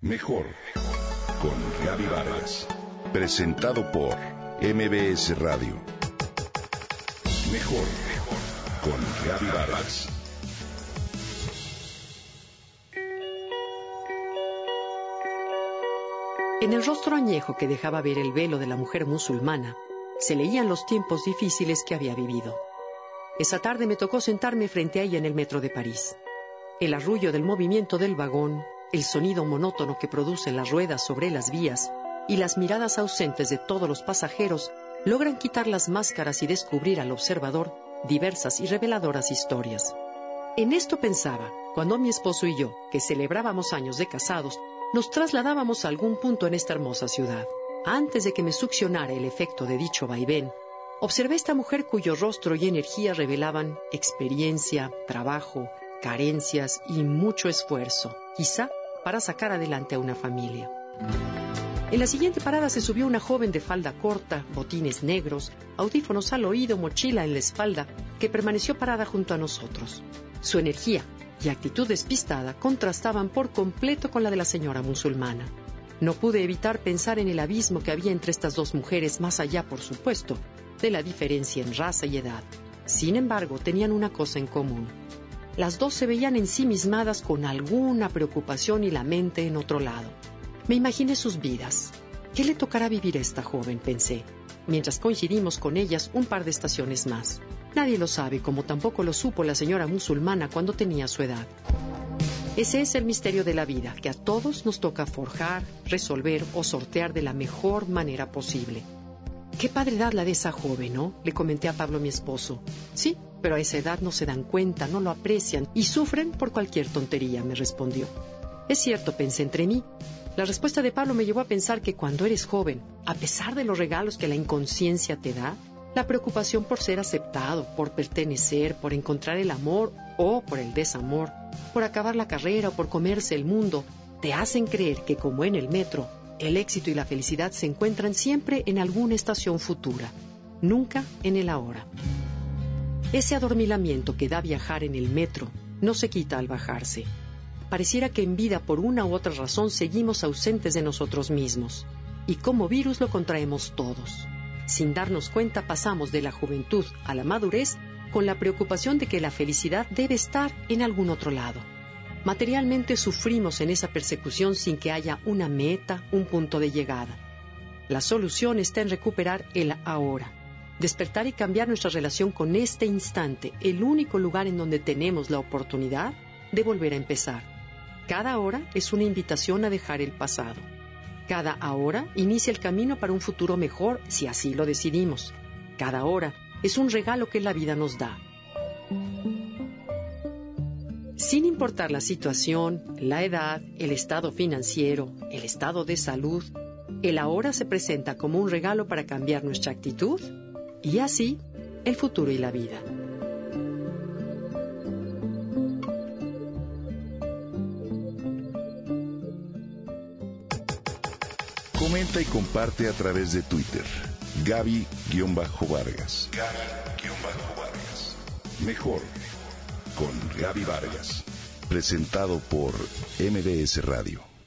Mejor con Gaby Vargas. Presentado por MBS Radio. Mejor con Gaby Vargas. En el rostro añejo que dejaba ver el velo de la mujer musulmana, se leían los tiempos difíciles que había vivido. Esa tarde me tocó sentarme frente a ella en el metro de París. El arrullo del movimiento del vagón, el sonido monótono que producen las ruedas sobre las vías y las miradas ausentes de todos los pasajeros logran quitar las máscaras y descubrir al observador diversas y reveladoras historias. En esto pensaba cuando mi esposo y yo, que celebrábamos años de casados, nos trasladábamos a algún punto en esta hermosa ciudad. Antes de que me succionara el efecto de dicho vaivén, Observé esta mujer cuyo rostro y energía revelaban experiencia, trabajo, carencias y mucho esfuerzo, quizá para sacar adelante a una familia. En la siguiente parada se subió una joven de falda corta, botines negros, audífonos al oído, mochila en la espalda, que permaneció parada junto a nosotros. Su energía y actitud despistada contrastaban por completo con la de la señora musulmana. No pude evitar pensar en el abismo que había entre estas dos mujeres, más allá, por supuesto, de la diferencia en raza y edad. Sin embargo, tenían una cosa en común. Las dos se veían ensimismadas con alguna preocupación y la mente en otro lado. Me imaginé sus vidas. ¿Qué le tocará vivir a esta joven? pensé, mientras coincidimos con ellas un par de estaciones más. Nadie lo sabe, como tampoco lo supo la señora musulmana cuando tenía su edad. Ese es el misterio de la vida, que a todos nos toca forjar, resolver o sortear de la mejor manera posible. Qué padredad la de esa joven, ¿no? Le comenté a Pablo, mi esposo. Sí, pero a esa edad no se dan cuenta, no lo aprecian y sufren por cualquier tontería, me respondió. Es cierto, pensé entre mí. La respuesta de Pablo me llevó a pensar que cuando eres joven, a pesar de los regalos que la inconsciencia te da, la preocupación por ser aceptado, por pertenecer, por encontrar el amor o por el desamor, por acabar la carrera o por comerse el mundo, te hacen creer que como en el metro, el éxito y la felicidad se encuentran siempre en alguna estación futura, nunca en el ahora. Ese adormilamiento que da viajar en el metro no se quita al bajarse. Pareciera que en vida por una u otra razón seguimos ausentes de nosotros mismos, y como virus lo contraemos todos. Sin darnos cuenta pasamos de la juventud a la madurez con la preocupación de que la felicidad debe estar en algún otro lado. Materialmente sufrimos en esa persecución sin que haya una meta, un punto de llegada. La solución está en recuperar el ahora, despertar y cambiar nuestra relación con este instante, el único lugar en donde tenemos la oportunidad de volver a empezar. Cada hora es una invitación a dejar el pasado. Cada ahora inicia el camino para un futuro mejor si así lo decidimos. Cada hora es un regalo que la vida nos da. Sin importar la situación, la edad, el estado financiero, el estado de salud, el ahora se presenta como un regalo para cambiar nuestra actitud y así el futuro y la vida. Comenta y comparte a través de Twitter. Gaby-Vargas. Gaby-Vargas. Mejor con Gaby Vargas. Presentado por MBS Radio.